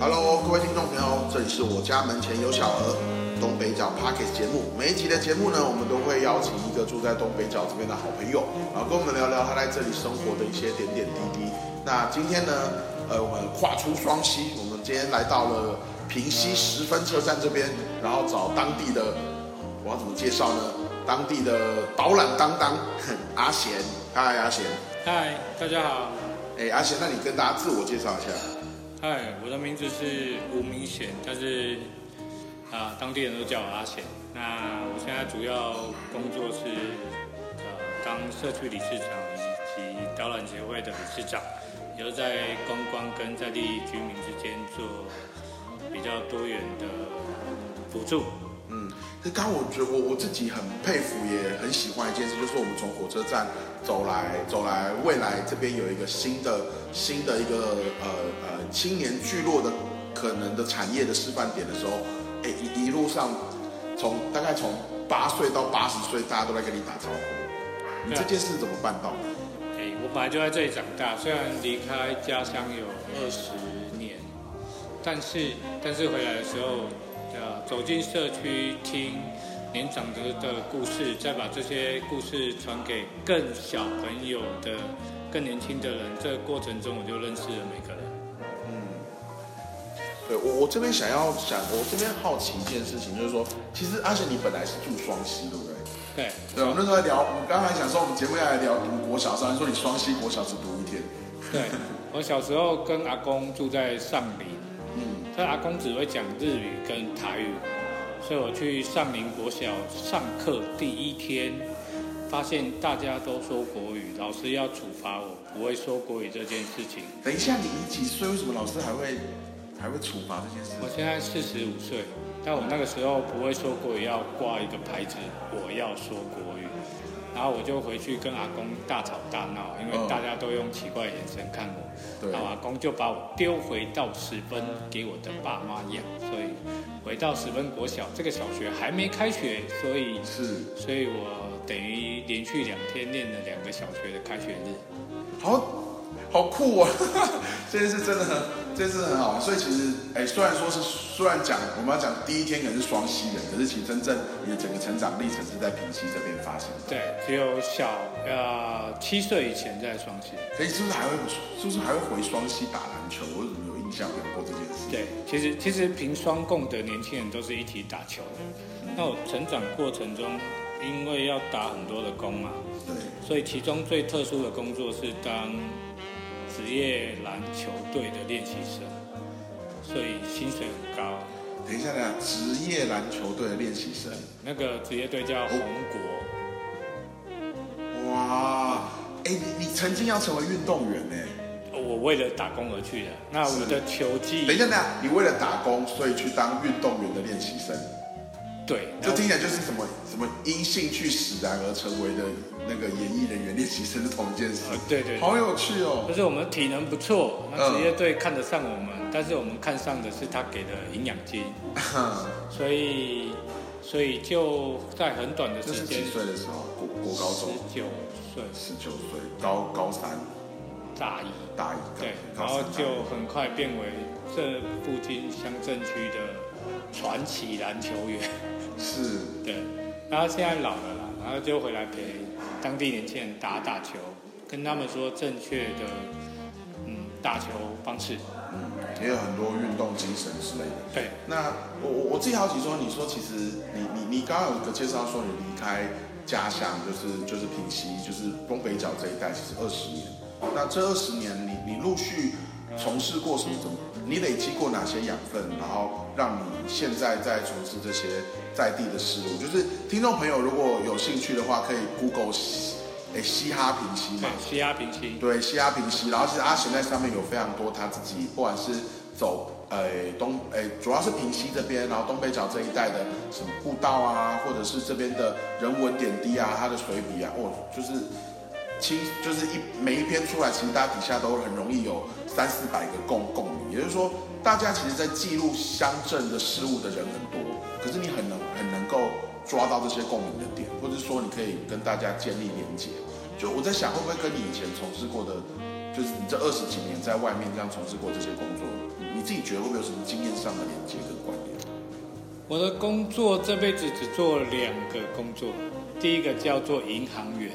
Hello，各位听众朋友，这里是我家门前有小河东北角 Parkes 节目。每一集的节目呢，我们都会邀请一个住在东北角这边的好朋友，然后跟我们聊聊他在这里生活的一些点点滴滴。那今天呢，呃，我们跨出双溪，我们今天来到了平溪十分车站这边，然后找当地的，我要怎么介绍呢？当地的导览当当 阿贤，嗨阿贤，嗨，大家好。哎阿贤，那你跟大家自我介绍一下。嗨，我的名字是吴明贤，但是啊，当地人都叫我阿贤。那我现在主要工作是呃，当社区理事长以及导览协会的理事长，也就是在观光跟在地居民之间做比较多元的辅助。嗯，这刚刚我觉得我我自己很佩服，也很喜欢一件事，就是我们从火车站走来走来，未来这边有一个新的新的一个呃呃青年聚落的可能的产业的示范点的时候，哎一一路上从大概从八岁到八十岁，大家都在跟你打招呼，你这件事怎么办到的？哎，我本来就在这里长大，虽然离开家乡有二十年，但是但是回来的时候。呃，走进社区听年长者的故事，再把这些故事传给更小朋友的、更年轻的人。这个过程中，我就认识了每个人。嗯，对我我这边想要想，我这边好奇一件事情，就是说，其实阿贤你本来是住双溪，对不对？对。对，我们那时候在聊，我们刚才想说，我们节目要来聊读国小，虽然说你双溪国小只读一天。对，我小时候跟阿公住在上林。他阿公只会讲日语跟台语，所以我去上林国小上课第一天，发现大家都说国语，老师要处罚我不会说国语这件事情。等一下，你几岁？为什么老师还会还会处罚这件事？我现在四十五岁，但我那个时候不会说国语，要挂一个牌子，我要说国语。然后我就回去跟阿公大吵大闹，因为大家都用奇怪的眼神看我。然后阿公就把我丢回到十分给我的爸妈养，所以回到十分国小，这个小学还没开学，所以是，所以我等于连续两天念了两个小学的开学日。好。好酷啊！这件事真的很，这件事很好。所以其实，哎，虽然说是虽然讲我们要讲第一天可能是双溪人，可是其实真正你的整个成长历程是在平溪这边发生的。对，只有小呃七岁以前在双溪。所以是不是还会，是不是还会回双溪打篮球？我怎么有印象有过这件事？对，其实其实平双共的年轻人都是一起打球的。那我成长过程中，因为要打很多的工嘛，对，所以其中最特殊的工作是当。职业篮球队的练习生，所以薪水很高。等一下，等下，职业篮球队的练习生，那个职业队叫红国。哇，哎，你你曾经要成为运动员呢？我为了打工而去的。那我的球技……等一下，等下，你为了打工，所以去当运动员的练习生？对，这听起来就是什么什么因兴趣使然而成为的。那个演艺人员练习生是同一件事，对对，好有趣哦。就是我们体能不错，那职业队看得上我们，但是我们看上的是他给的营养金，所以所以就在很短的时间，几岁的时候，国国高中，十九岁，十九岁，高高三，大一，大一，对，然后就很快变为这附近乡镇区的传奇篮球员，是，对，然后现在老了啦，然后就回来陪。当地年轻人打打球，跟他们说正确的嗯打球方式，嗯，也有很多运动精神之类的。对，那我我我自己好奇说，你说其实你你你刚刚有一个介绍说你离开家乡就是就是平西就是东北角这一带，其实二十年。那这二十年你你陆续从事过什么？你累积过哪些养分？然后让你现在在从事这些？在地的事物，就是听众朋友如果有兴趣的话，可以 Google 诶嘻哈平溪嘛，嘻哈平溪，对，嘻哈平溪。然后其实阿贤在上面有非常多他自己，不管是走诶东诶，主要是平溪这边，然后东北角这一带的什么步道啊，或者是这边的人文点滴啊，他的随笔啊，哦，就是其就是一每一篇出来，其实大家底下都很容易有三四百个共共鸣，也就是说，大家其实在记录乡镇的事物的人很多。可是你很能很能够抓到这些共鸣的点，或者说你可以跟大家建立连接。就我在想，会不会跟你以前从事过的，就是你这二十几年在外面这样从事过这些工作，你自己觉得会不会有什么经验上的连接跟关联？我的工作这辈子只做两个工作，第一个叫做银行员，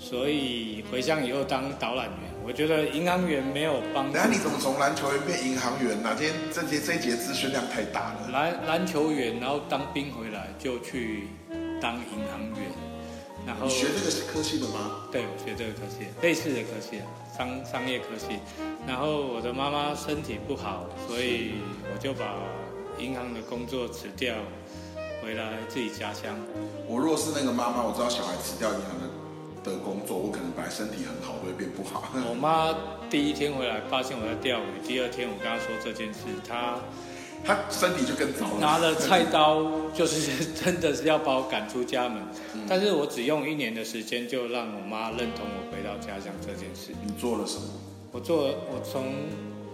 所以回乡以后当导览员。我觉得银行员没有帮助。那你怎么从篮球员变银行员呢？今天这节这一节资讯量太大了。篮篮球员，然后当兵回来就去当银行员，然后你学这个是科系的吗？对，我学这个科系，类似的科系，商商业科系。然后我的妈妈身体不好，所以我就把银行的工作辞掉，回来自己家乡。我若是那个妈妈，我知道小孩辞掉银行的的工作，我可能本来身体很好，都会变不好。我妈第一天回来发现我在钓鱼，第二天我跟她说这件事，她她身体就更糟了。拿了菜刀，就是真的是要把我赶出家门。但是我只用一年的时间，就让我妈认同我回到家乡这件事。你做了什么？我做，我从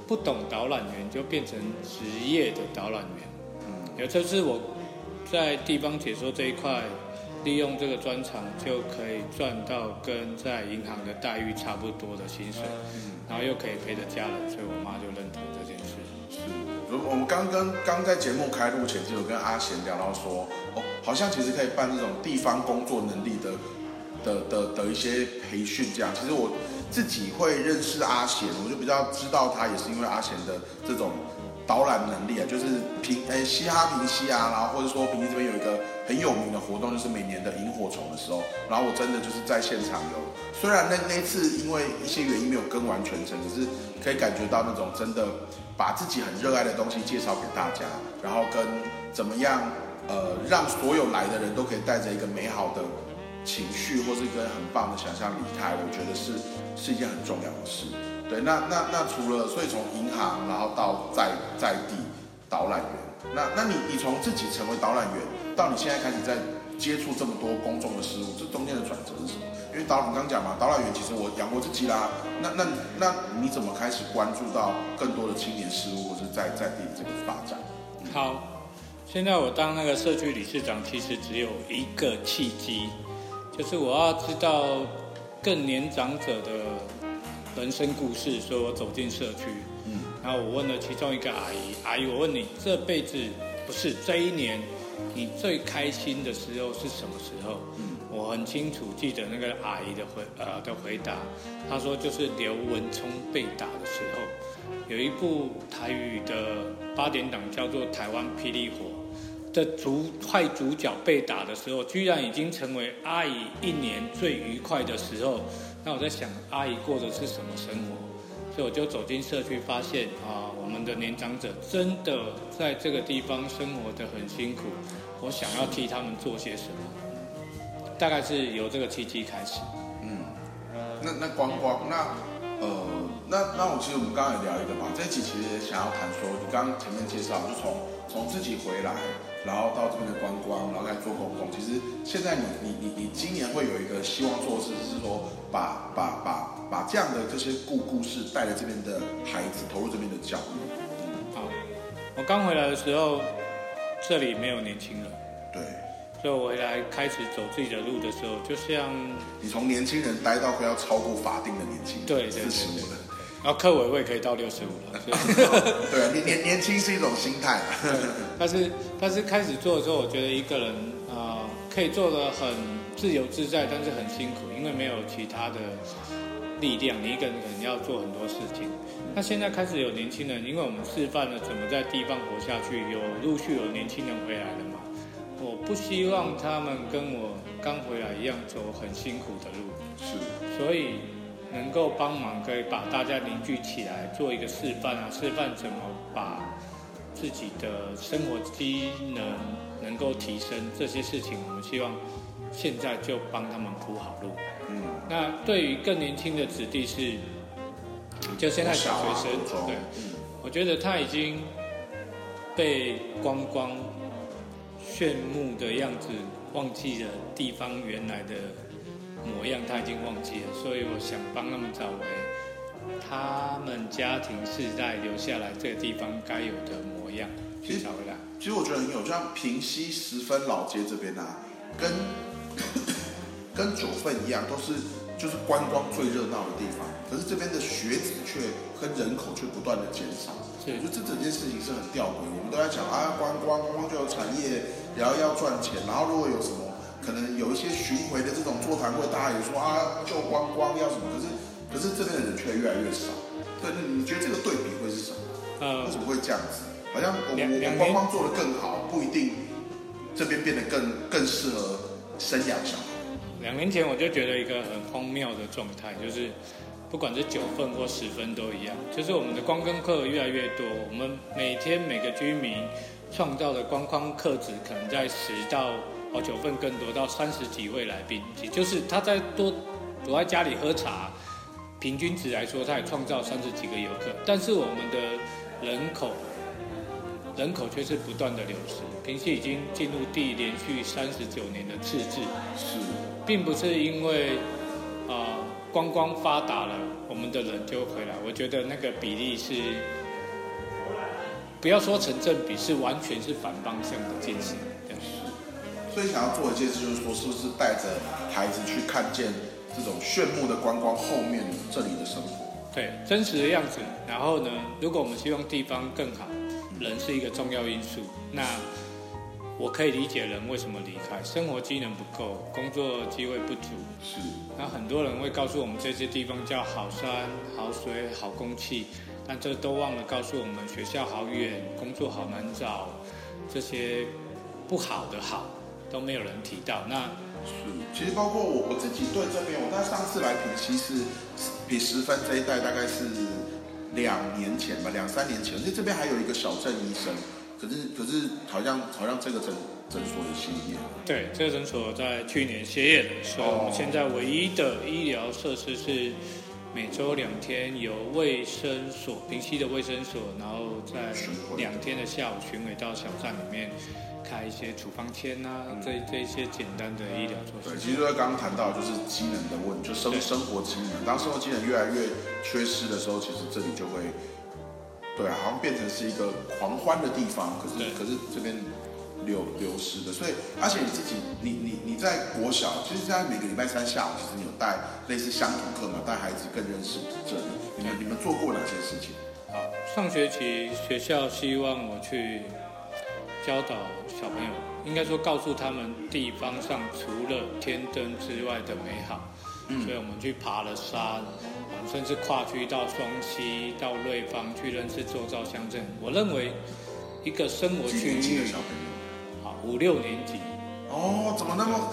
不懂导览员就变成职业的导览员。嗯，也就是我在地方解说这一块，利用这个专长就可以赚到跟在银行的待遇差不多的薪水，然后又可以陪着家人，所以我妈就认同这件事。是，我们刚刚刚在节目开录前就有跟阿贤聊到说，哦，好像其实可以办这种地方工作能力的的的的一些培训，这样。其实我自己会认识阿贤，我就比较知道他，也是因为阿贤的这种导览能力啊，就是平诶嘻哈平西啊，然后或者说平西这边有一个很有名的活动，就是每年的萤火虫的时候，然后我真的就是在现场有，虽然那那次因为一些原因没有跟完全程，可是可以感觉到那种真的把自己很热爱的东西介绍给大家，然后跟怎么样呃让所有来的人都可以带着一个美好的情绪或是一个很棒的想象离开，我觉得是是一件很重要的事。对，那那那除了所以从银行然后到在在地导览员，那那你你从自己成为导览员到你现在开始在接触这么多公众的事物，这中间的转折是什么？因为导你刚刚讲嘛，导览员其实我养过自己啦，那那那你怎么开始关注到更多的青年事物或是在在地这个发展？好，现在我当那个社区理事长，其实只有一个契机，就是我要知道更年长者的人生故事，所以我走进社区。嗯，然后我问了其中一个阿姨，阿姨，我问你这辈子不是这一年，你最开心的时候是什么时候？嗯，我很清楚记得那个阿姨的回呃的回答，她说就是刘文聪被打的时候。有一部台语的八点档叫做《台湾霹雳火》的主坏主角被打的时候，居然已经成为阿姨一年最愉快的时候。那我在想，阿姨过的是什么生活？所以我就走进社区，发现啊，我们的年长者真的在这个地方生活的很辛苦。我想要替他们做些什么，大概是由这个契机开始。嗯，那那光光那呃那那我其实我们刚刚也聊一个嘛，这一期其实也想要谈说，你刚刚前面介绍就从从自己回来，然后到这边的观光，然后再做公共。其实现在你你你你今年会有一个希望做的事，是说把把把把这样的这些故故事带来这边的孩子投入这边的教育。好，我刚回来的时候，这里没有年轻人，对所以我回来开始走自己的路的时候，就像你从年轻人待到快要超过法定的年轻人，对对对十五了。然后客委会可以到六十五了，对啊，年年年轻是一种心态啊。但是但是开始做的时候，我觉得一个人啊、呃可以做的很自由自在，但是很辛苦，因为没有其他的力量，你一个人可能要做很多事情。那现在开始有年轻人，因为我们示范了怎么在地方活下去，有陆续有年轻人回来了嘛。我不希望他们跟我刚回来一样走很辛苦的路，是，所以能够帮忙，可以把大家凝聚起来，做一个示范啊，示范怎么把自己的生活机能能够提升，这些事情我们希望现在就帮他们铺好路。嗯，那对于更年轻的子弟是，就现在小学生，对，嗯我觉得他已经被光光炫目的样子忘记了地方原来的模样，他已经忘记了，所以我想帮他们找回他们家庭世代留下来这个地方该有的模样，其实去找回来。其实我觉得很有，就像平西十分老街这边啊，跟 跟九份一样，都是就是观光最热闹的地方，可是这边的学子却跟人口却不断的减少。是我觉得这整件事情是很吊诡。我们都在讲啊，观光观光就有产业，然后要赚钱，然后如果有什么座谈会，大家也说啊，就光光要什么，可是可是这边的人却越来越少。对，那你觉得这个对比会是什么？呃为什么会这样子？好像我我两两年我观光做的更好，不一定这边变得更更适合生养小孩。两年前我就觉得一个很荒谬的状态，就是不管是九份或十分都一样，就是我们的观光客越来越多，我们每天每个居民创造的光光客值可能在十到九份更多到三十几位来宾，也就是他在多躲在家里喝茶，平均值来说，他也创造三十几个游客，但是我们的人口人口却是不断的流失，平西已经进入第连续三十九年的赤字。是，并不是因为呃观光发达了，我们的人就回来。我觉得那个比例是，不要说成正比，是完全是反方向的进行。这样所以想要做一件事，就是说，是不是带着孩子去看见这种炫目的观光后面这里的生活？对真实的样子。然后呢，如果我们希望地方更好，人是一个重要因素。那我可以理解人为什么离开，生活机能不够，工作机会不足。是，那很多人会告诉我们这些地方叫好山、好水、好空气，但这都忘了告诉我们学校好远，工作好难找，这些不好的好都没有人提到。那是，其实包括我我自己对这边，我在上次来品溪是比十分这一带大概是两年前吧，两三年前，因为这边还有一个小镇医生，可是可是好像好像这个诊诊所也歇业了。对这个诊所在去年歇业了，所以我们现在唯一的医疗设施是每周两天由卫生所平溪的卫生所，然后在两天的下午巡回到小站里面开一些处方签啊，这这一些简单的医疗措对，施。其实就刚刚谈到就是机能的问题，就生生活机能。当生活机能越来越缺失的时候，其实这里就会，对啊，好像变成是一个狂欢的地方。可是可是这边流流失的，所以而且你自己，你你你在国小，其实现在每个礼拜三下午，其实你有带类似乡土课嘛，带孩子更认识这里。你们你们做过哪些事情？好，上学期学校希望我去教导小朋友，应该说告诉他们地方上除了天灯之外的美好。嗯所以我们去爬了山，我们甚至跨区到双溪、到瑞芳去认识周遭乡镇。我认为一个生活区域五六年级，哦，怎么那么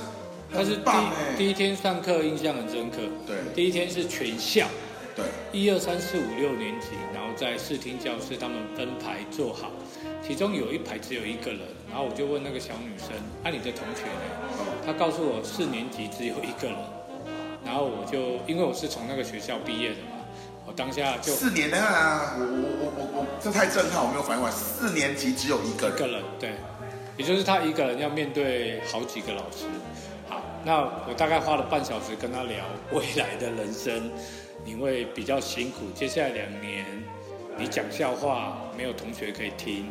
但是？第第一天上课印象很深刻。对第一天是全校，对，一二三四五六年级，然后在视听教室，他们分排坐好，其中有一排只有一个人，然后我就问那个小女生：“啊，你的同学呢？”，她告诉我四年级只有一个人，然后我就因为我是从那个学校毕业的嘛，我当下就四年啊，我我我我我，这太震撼，我没有反应过来。四年级只有一个人，一个人，对，也就是他一个人要面对好几个老师。好，那我大概花了半小时跟他聊未来的人生，你会比较辛苦。接下来两年，你讲笑话没有同学可以听，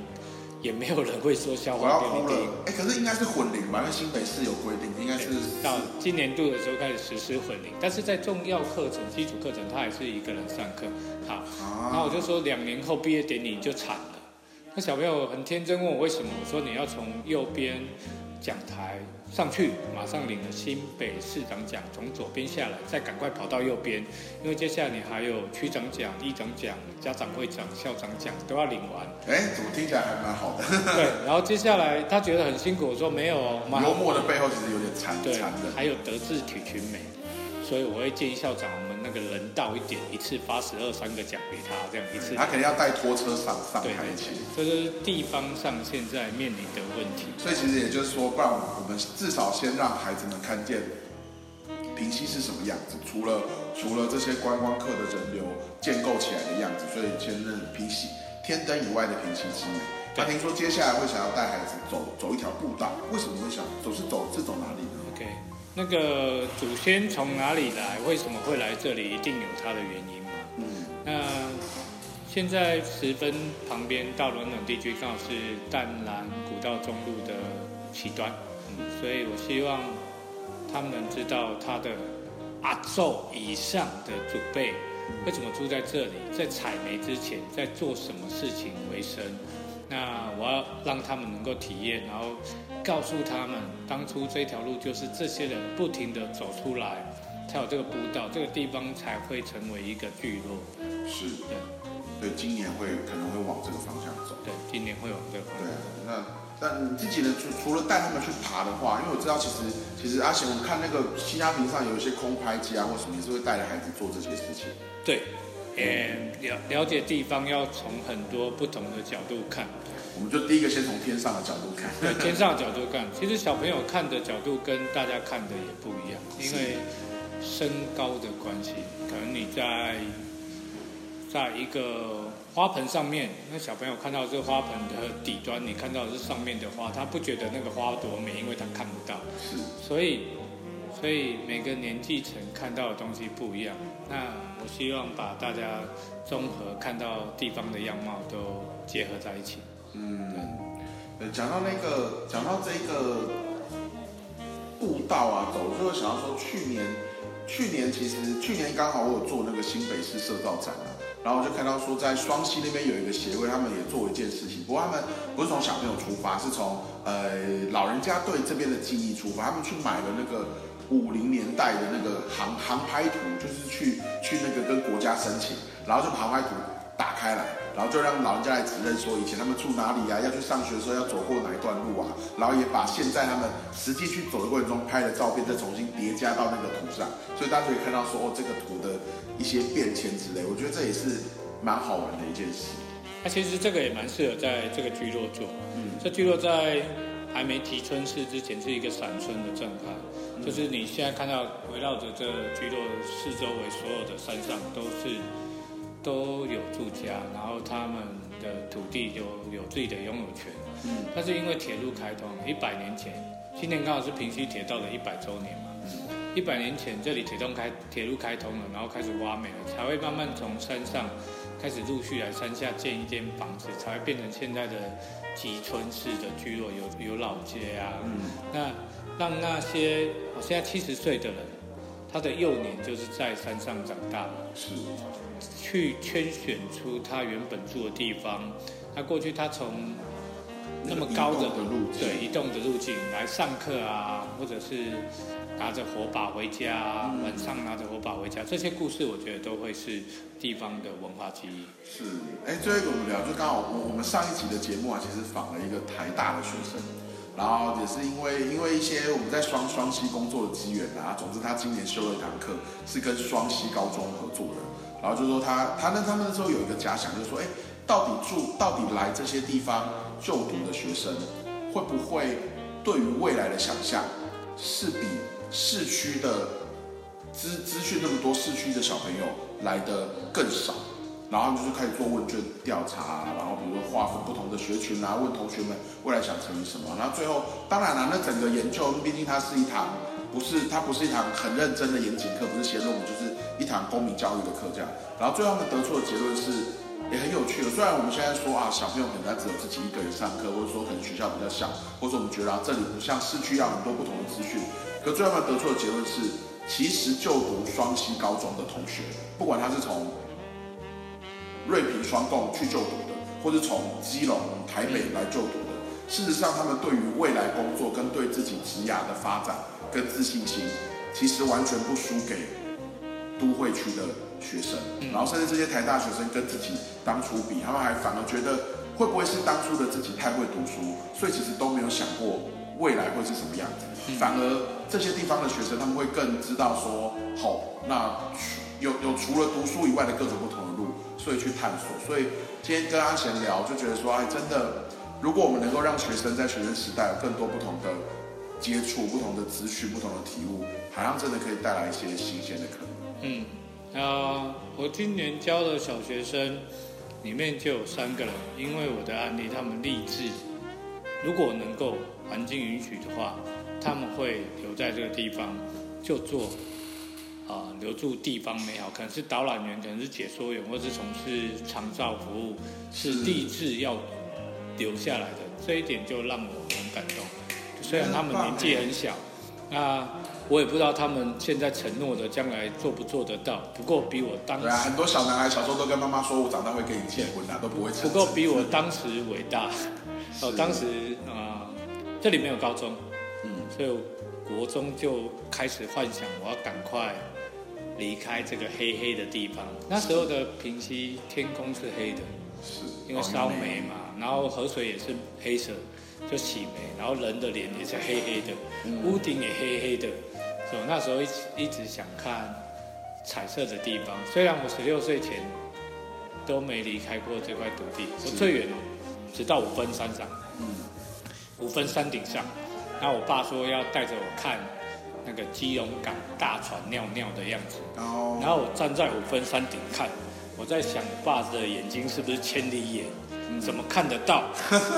也没有人会说笑话给你听。。哎，可是应该是混龄吧？因为新北市有规定，应该是到今年度的时候开始实施混龄，但是在重要课程、基础课程，他还是一个人上课。好，然后我啊，就说两年后毕业典礼就惨了。那小朋友很天真问我为什么，我说你要从右边讲台上去，马上领了新北市长奖，从左边下来，再赶快跑到右边，因为接下来你还有区长奖、一长奖、家长会长、校长奖都要领完。哎，怎么听起来还蛮好的？对，然后接下来他觉得很辛苦，我说没有哦，幽默的背后其实有点残对残忍。还有德智体群美，所以我会建议校长我们那个人道一点，一次发十二三个奖给他，这样一次。他肯定要带拖车上上台去。对，这就是地方上现在面临的问题。所以其实也就是说，不然我们至少先让孩子们看见平溪是什么样子。除了除了这些观光客的人流建构起来的样子，所以先认平溪天灯以外的平溪之美。他听说接下来会想要带孩子走走一条步道，为什么会想走？是走是走哪里呢？那个祖先从哪里来？为什么会来这里？一定有它的原因嘛。嗯，那现在十分旁边到冷冷地区，刚好是淡蓝古道中路的起端，嗯，所以我希望他们能知道他的阿昼以上的祖辈为什么住在这里，在采煤之前在做什么事情为生。那我要让他们能够体验，然后告诉他们，当初这条路就是这些人不停的走出来，才有这个步道，这个地方才会成为一个聚落。是，对，对，今年会可能会往这个方向走。对，今年会往这个方向。对，那那你自己呢？除除了带他们去爬的话，因为我知道其实其实阿贤，我看那个新加屏上有一些空拍机啊或什么，也是会带着孩子做这些事情。对。呃，了了解地方要从很多不同的角度看。我们就第一个先从天上的角度看。对，天上的角度看，其实小朋友看的角度跟大家看的也不一样，因为身高的关系。可能你在在一个花盆上面，那小朋友看到这个花盆的底端，你看到的是上面的花，他不觉得那个花多美，因为他看不到。是。所以，所以每个年纪层看到的东西不一样。那。我希望把大家综合看到地方的样貌都结合在一起。嗯，对。讲到那个，讲到这个步道啊，走，就会想到说，去年，去年其实去年刚好我有做那个新北市社造展啊，然后我就看到说，在双溪那边有一个协会，他们也做一件事情，不过他们不是从小朋友出发，是从呃老人家对这边的记忆出发，他们去买了那个。五零年代的那个航航拍图，就是去去那个跟国家申请，然后就航拍图开来，然后就让老人家来指认说以前他们住哪里啊，要去上学的时候要走过哪一段路啊，然后也把现在他们实际去走的过程中拍的照片再重新叠加到那个图上，所以大家可以看到说哦这个图的一些变迁之类，我觉得这也是蛮好玩的一件事。那其实这个也蛮适合在这个聚落做，嗯，这聚落在还没提村市之前是一个散村的状态。就是你现在看到围绕着这聚落四周围所有的山上都是都有住家，然后他们的土地就有自己的拥有权。嗯。但是因为铁路开通，一百年前，今年刚好是平西铁道的一百周年嘛。嗯。一百年前这里铁通开铁路开通了，然后开始挖煤了，才会慢慢从山上开始陆续来山下建一间房子，才会变成现在的集村式的聚落，有有老街啊。嗯。那。让那些现在七十岁的人，他的幼年就是在山上长大，是去圈选出他原本住的地方。他过去他从那么高的路对移动的路径来上课啊，或者是拿着火把回家，晚上拿着火把回家，这些故事我觉得都会是地方的文化记忆。是，哎，最后一个我们聊，就刚好我我们上一集的节目啊，其实访了一个台大的学生。然后也是因为因为一些我们在双双溪工作的机缘啊，总之他今年修了一堂课，是跟双溪高中合作的。然后就说他他那他们那时候有一个假想，就是说，哎，到底住到底来这些地方就读的学生，会不会对于未来的想象是比市区的资资讯那么多市区的小朋友来的更少？然后就是开始做问卷调查，然后比如说划分不同的学群啊，问同学们未来想成为什么。那最后，当然了，那整个研究，毕竟它是一堂，不是它不是一堂很认真的严谨课，不是写论文，就是一堂公民教育的课这样。然后最后他们得出的结论是，也很有趣的。虽然我们现在说啊，小朋友可能他只有自己一个人上课，或者说可能学校比较小，或者我们觉得啊，这里不像市区要很多不同的资讯。可最后他们得出的结论是，其实就读双溪高中的同学，不管他是从瑞平双共去就读的，或者从基隆、台北来就读的，事实上，他们对于未来工作跟对自己职涯的发展跟自信心，其实完全不输给都会区的学生。然后，甚至这些台大学生跟自己当初比，他们还反而觉得，会不会是当初的自己太会读书，所以其实都没有想过未来会是什么样子。反而这些地方的学生，他们会更知道说，好，那有有除了读书以外的各种不同的路。所以去探索，所以今天跟阿贤聊，就觉得说，哎，真的，如果我们能够让学生在学生时代有更多不同的接触、不同的资讯、不同的体悟，好像真的可以带来一些新鲜的可能。嗯，啊，我今年教的小学生里面就有三个人，因为我的案例，他们立志，如果能够环境允许的话，他们会留在这个地方就做。啊，留住地方美好，可能是导览员，可能是解说员，或是从事长照服务，是立志要留下来的。这一点就让我很感动。虽然他们年纪很小，那我也不知道他们现在承诺的将来做不做得到。不过比我当对啊，很多小男孩小时候都跟妈妈说，我长大会跟你结婚啊，都不会。不过比我当时伟大。哦，当时啊，这里没有高中，嗯，所以国中就开始幻想我要赶快离开这个黑黑的地方。那时候的平溪天空是黑的，是因为烧煤嘛，然后河水也是黑色，就洗煤，然后人的脸也是黑黑的，屋顶也黑黑的。所以那时候一直一直想看彩色的地方。虽然我十六岁前都没离开过这块土地，我最远哦，只到五分山上，嗯，五分山顶上。然后我爸说要带着我看那个基隆港大船尿尿的样子，哦然后我站在五分山顶看，我在想我爸的眼睛是不是千里眼？怎么看得到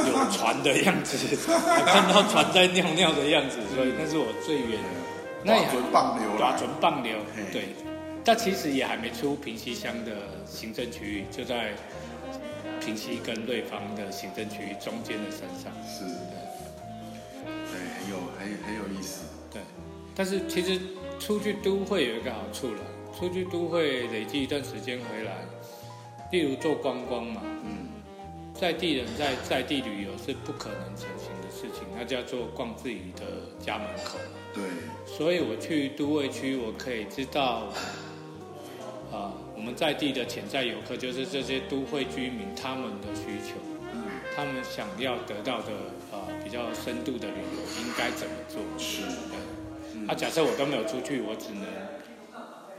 有船的样子？看到船在尿尿的样子，所以那是我最远的。那也准棒流了，准棒流，对。但其实也还没出平溪乡的行政区域，就在平溪跟瑞芳的行政区域中间的山上。是，对，很有很很有意思。对，但是其实出去都会有一个好处了，出去都会累积一段时间回来，例如做观光嘛，嗯，在地人在在地旅游是不可能成型的事情，那叫做逛自己的家门口。对，所以我去都会区，我可以知道，啊，我们在地的潜在游客就是这些都会居民他们的需求，嗯，他们想要得到的啊比较深度的旅游应该怎么做？是，那假设我都没有出去，我只能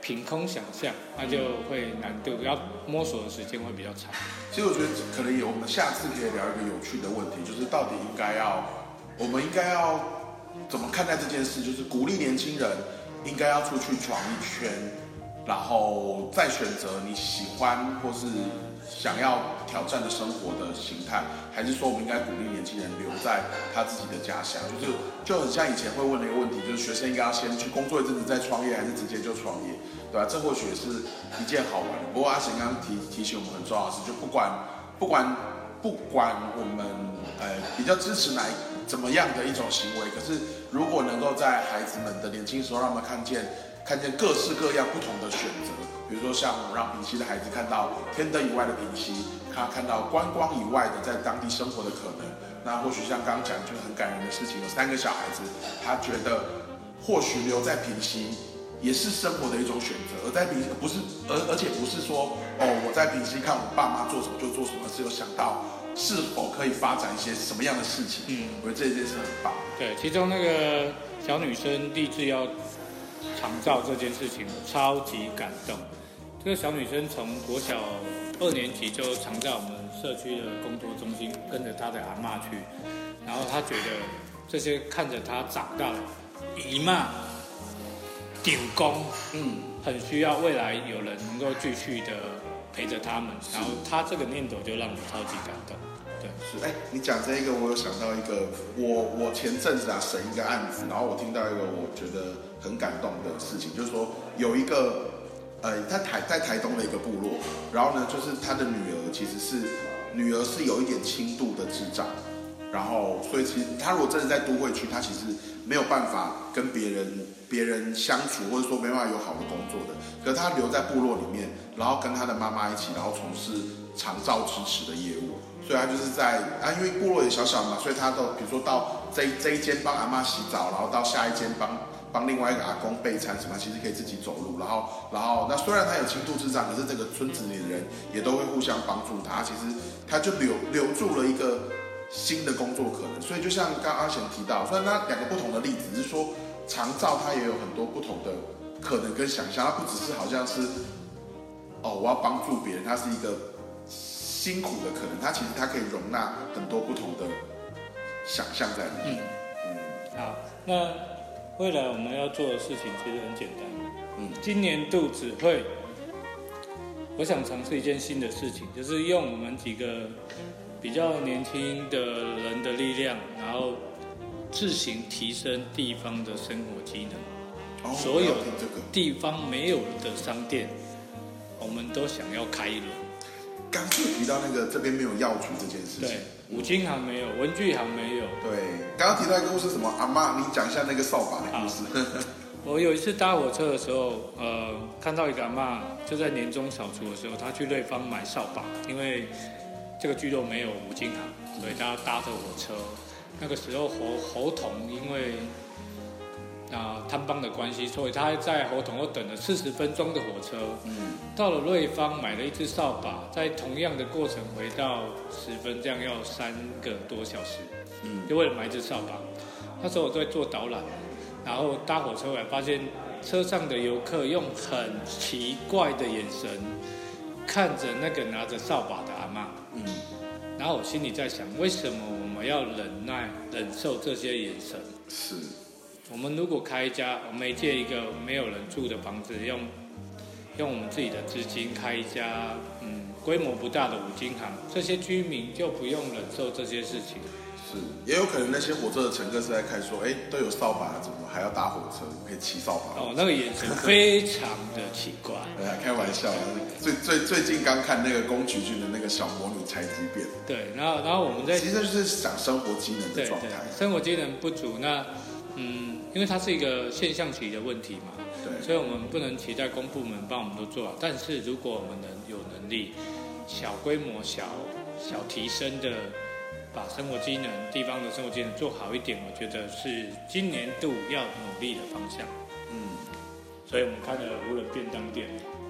凭空想象，那就会难度要摸索的时间会比较长。其实我觉得可能有，我们下次可以聊一个有趣的问题，就是到底应该要，我们应该要。怎么看待这件事？就是鼓励年轻人应该要出去闯一圈，然后再选择你喜欢或是想要挑战的生活的形态，还是说我们应该鼓励年轻人留在他自己的家乡？就是就很像以前会问的一个问题，就是学生应该要先去工作一阵子再创业，还是直接就创业，对吧？这或许是一件好玩的。不过阿贤刚刚提提醒我们很重要的事，就不管不管不管我们呃比较支持哪一。怎么样的一种行为？可是如果能够在孩子们的年轻时候，让他们看见看见各式各样不同的选择，比如说像让平溪的孩子看到天德以外的平溪，他看到观光以外的在当地生活的可能。那或许像刚刚讲就很感人的事情，有三个小孩子，他觉得或许留在平溪也是生活的一种选择，而在平不是而而且不是说哦我在平溪看我爸妈做什么就做什么，是有想到。是否可以发展一些什么样的事情？嗯，我觉得这件事很棒。对，其中那个小女生立志要长照这件事情，超级感动。这个小女生从国小二年级就常在我们社区的工作中心跟着她的阿妈去，然后她觉得这些看着她长大的姨妈、顶工，嗯，很需要未来有人能够继续的。陪着他们，然后他这个念头就让我超级感动。对，是。哎，你讲这一个，我有想到一个，我我前阵子啊审一个案子，然后我听到一个我觉得很感动的事情，就是说有一个，呃，他台在台东的一个部落，然后呢，就是他的女儿其实是女儿是有一点轻度的智障，然后所以其实他如果真的在都会区，他其实没有办法跟别人。别人相处，或者说没办法有好的工作的，可他留在部落里面，然后跟他的妈妈一起，然后从事长照支持的业务，所以他就是在啊，因为部落也小小嘛，所以他都比如说到这这一间帮阿妈洗澡，然后到下一间帮帮另外一个阿公备餐什么，其实可以自己走路，然后然后那虽然他有轻度智障，可是这个村子里的人也都会互相帮助他，其实他就留留住了一个新的工作可能，所以就像刚阿贤提到，虽然他两个不同的例子是说。长照它也有很多不同的可能跟想象，它不只是好像是哦，我要帮助别人，它是一个辛苦的可能，它其实它可以容纳很多不同的想象在里面。嗯，好，那未来我们要做的事情其实很简单。嗯，今年度只会，我想尝试一件新的事情，就是用我们几个比较年轻的人的力量，然后。自行提升地方的生活机能，所有地方没有的商店，我们都想要开一轮。刚就提到那个这边没有药局这件事情，对，五金行没有，文具行没有。对，刚刚提到一个故事，什么阿妈，你讲一下那个扫把的故事。我有一次搭火车的时候，呃，看到一个阿妈就在年终扫除的时候，她去瑞芳买扫把，因为这个聚落没有五金行，所以她搭着火车。那个时候侯侯同因为啊摊帮的关系，所以他在侯同又等了四十分钟的火车。嗯，到了瑞芳买了一支扫把，在同样的过程回到十分，这样要三个多小时。嗯，就为了买一支扫把。那时候我在做导览，然后搭火车来，发现车上的游客用很奇怪的眼神看着那个拿着扫把的阿嬷。嗯，然后我心里在想，为什么我们要忍耐、忍受这些眼神？是，我们如果开一家，我们借一个没有人住的房子，用用我们自己的资金开一家，嗯，规模不大的五金行，这些居民就不用忍受这些事情。是，也有可能那些火车的乘客是在看说，哎，都有扫把了，怎么还要搭火车？可以骑扫把。哦，那个眼神非常的奇怪。哎呀，开玩笑啊！最最最近刚看那个宫崎骏的那个小魔女拆机变，对，然后然后我们在其实就是讲生活机能的状态。生活机能不足，那嗯，因为它是一个现象级的问题嘛，对，所以我们不能期待公部门帮我们都做好。但是如果我们能有能力，小规模、小小提升的把生活机能、地方的生活机能做好一点，我觉得是今年度要努力的方向。嗯，所以我们开了无人便当店，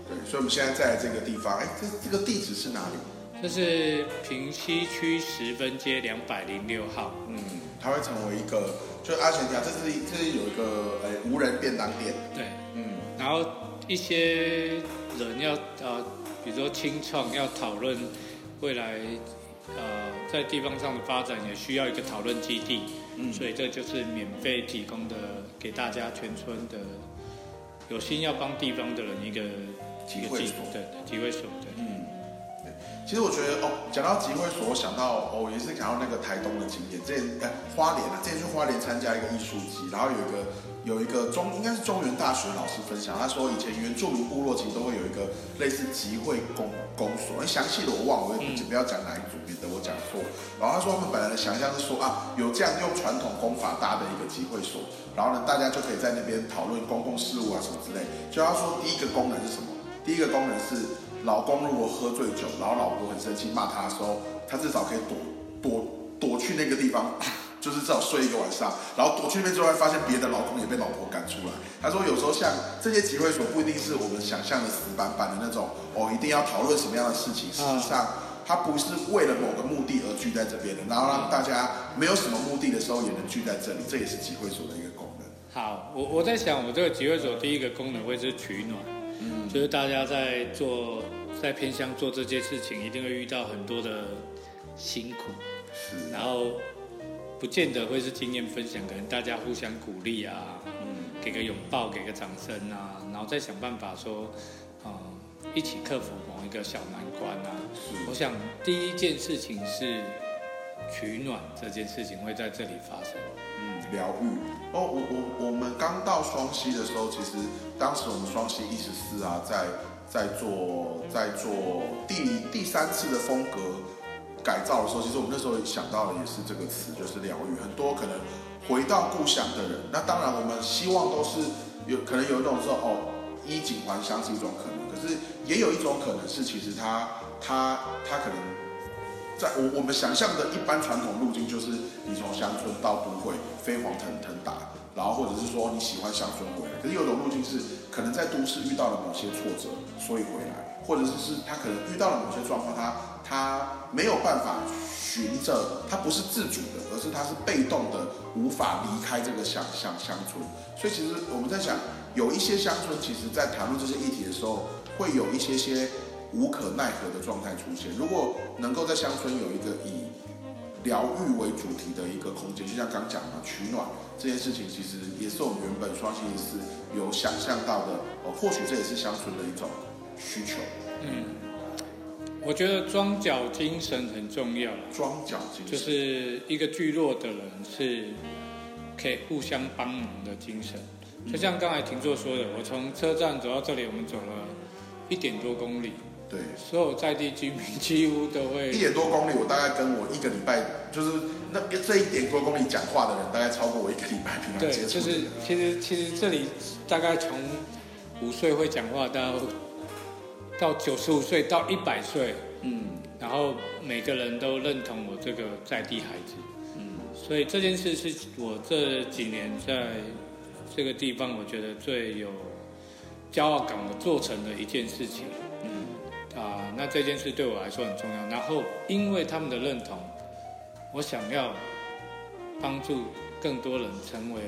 对，所以我们现在在这个地方，哎，这这个地址是哪里？这是平西区十分街两百零六号。嗯，它会成为一个，就阿全家，这是这是有一个呃无人便当店，对，嗯，然后一些人要呃，比如说清创要讨论未来呃在地方上的发展，也需要一个讨论基地，嗯。所以这就是免费提供的给大家全村的有心要帮地方的人一个集会所。对对集会所对。嗯，对，其实我觉得哦，讲到集会所，我想到哦，也是想到那个台东的景点，之前哎花莲啊，之前去花莲参加一个艺术季，然后有一个有一个中应该是中原大学老师分享，他说以前原住民部落其实都会有一个类似集会公公所，哎详细的我忘了，我也不不要讲哪一组，免得我讲错。然后他说他们本来的想象是说啊，有这样用传统功法搭的一个集会所，然后呢大家就可以在那边讨论公共事务啊什么之类。就他说第一个功能是什么？第一个功能是老公如果喝醉酒，然后老婆很生气骂他的时候，他至少可以躲躲躲去那个地方，就是至少睡一个晚上，然后躲去那边之后，会发现别的老公也被老婆赶出来。他说有时候像这些集会所不一定是我们想象的死板板的那种哦，一定要讨论什么样的事情，事实上。他不是为了某个目的而聚在这边的，然后让大家没有什么目的的时候也能聚在这里，这也是集会所的一个功能。好，我我在想，我这个集会所第一个功能会是取暖，嗯，就是大家在做在偏乡做这些事情，一定会遇到很多的辛苦，是，然后不见得会是经验分享，可能大家互相鼓励啊，嗯，给个拥抱，给个掌声啊，然后再想办法说，嗯、一起克服某一个小难关啊。我，想第一件事情是取暖这件事情会在这里发生。嗯，疗愈。哦，我我我们刚到双溪的时候，其实当时我们双溪一十四啊，在在做在做第第三次的风格改造的时候，其实我们那时候想到的也是这个词，就是疗愈。很多可能回到故乡的人，那当然我们希望都是有可能有一种说哦，衣锦还乡是一种可能，可是也有一种可能是，其实他他他可能在我我们想象的一般传统路径，就是你从乡村到都会飞黄腾腾达，然后或者是说你喜欢乡村回来。可是有一种路径是可能在都市遇到了某些挫折，所以回来，或者是是他可能遇到了某些状况，他他没有办法循着，他不是自主的，而是他是被动的，无法离开这个乡乡乡村。所以其实我们在想，有一些乡村，其实在谈论这些议题的时候，会有一些些无可奈何的状态出现。如果能够在乡村有一个以疗愈为主题的一个空间，就像刚讲的取暖这件事情，其实也是我们原本双星期四有想象到的。哦，或许这也是乡村的一种需求。嗯，我觉得庄脚精神很重要啦庄脚精神，就是一个聚落的人是可以互相帮忙的精神。就像刚才停座说的，我从车站走到这里，我们走了一点多公里，对，所有在地居民几乎都会一点多公里，我大概跟我一个礼拜，就是那这一点多公里讲话的人，大概超过我一个礼拜平常对，接触。就是其实其实这里大概从五岁会讲话到到九十五岁到一百岁，嗯。然后每个人都认同我这个在地孩子，嗯，所以这件事是我这几年在这个地方我觉得最有骄傲感，我做成的一件事情。嗯啊、那这件事对我来说很重要。然后因为他们的认同，我想要帮助更多人成为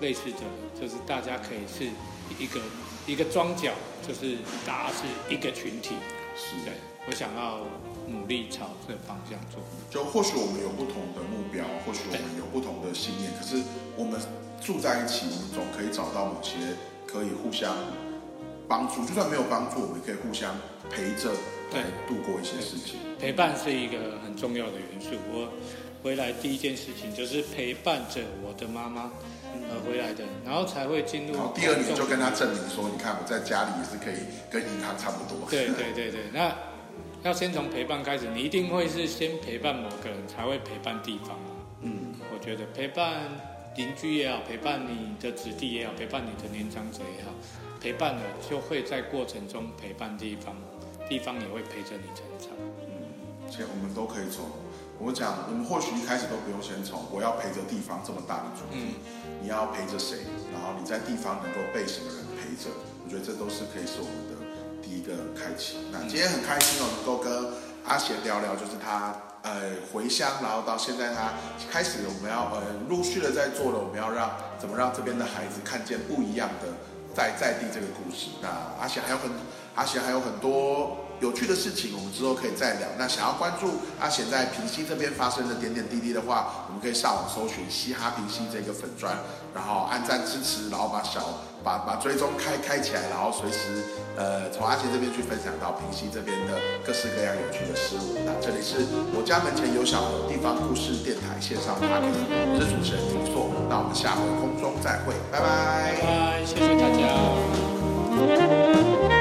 类似的，就是大家可以是一个一个庄脚，就是大家是一个群体。是对，我想要努力朝这个方向做。就或许我们有不同的目标，或许我们有不同的信念，可是我们住在一起，我们总可以找到某些可以互相帮助，就算没有帮助，我们也可以互相陪着对来度过一些事情。陪伴是一个很重要的元素。我回来第一件事情就是陪伴着我的妈妈而回来的，然后才会进入第二年就跟他证明说，你看我在家里也是可以跟银行差不多。对对对对，那要先从陪伴开始，你一定会是先陪伴某个人，才会陪伴地方嘛。嗯，我觉得陪伴邻居也好，陪伴你的子弟也好，陪伴你的年长者也好，陪伴了就会在过程中陪伴地方，地方也会陪着你成长。其实我们都可以从我讲，我们或许一开始都不用先从我要陪着地方这么大的主题，你要陪着谁，然后你在地方能够被什么人陪着，我觉得这都是可以是我们的第一个开启。那今天很开心哦，能够跟阿贤聊聊，就是他呃回乡，然后到现在他开始我们要呃陆续的在做了，我们要让怎么让这边的孩子看见不一样的在在地这个故事。那阿贤还有很阿贤还有很多有趣的事情，我们之后可以再聊。那想要关注阿贤在平溪这边发生的点点滴滴的话，我们可以上网搜寻嘻哈平溪这个粉砖，然后按赞支持，然后把小把把追踪开开起来，然后随时呃从阿贤这边去分享到平溪这边的各式各样有趣的事物。那这里是我家门前有小河地方故事电台线上 p o d 我是主持人林硕，那我们下回空中再会，拜拜拜拜，谢谢大家。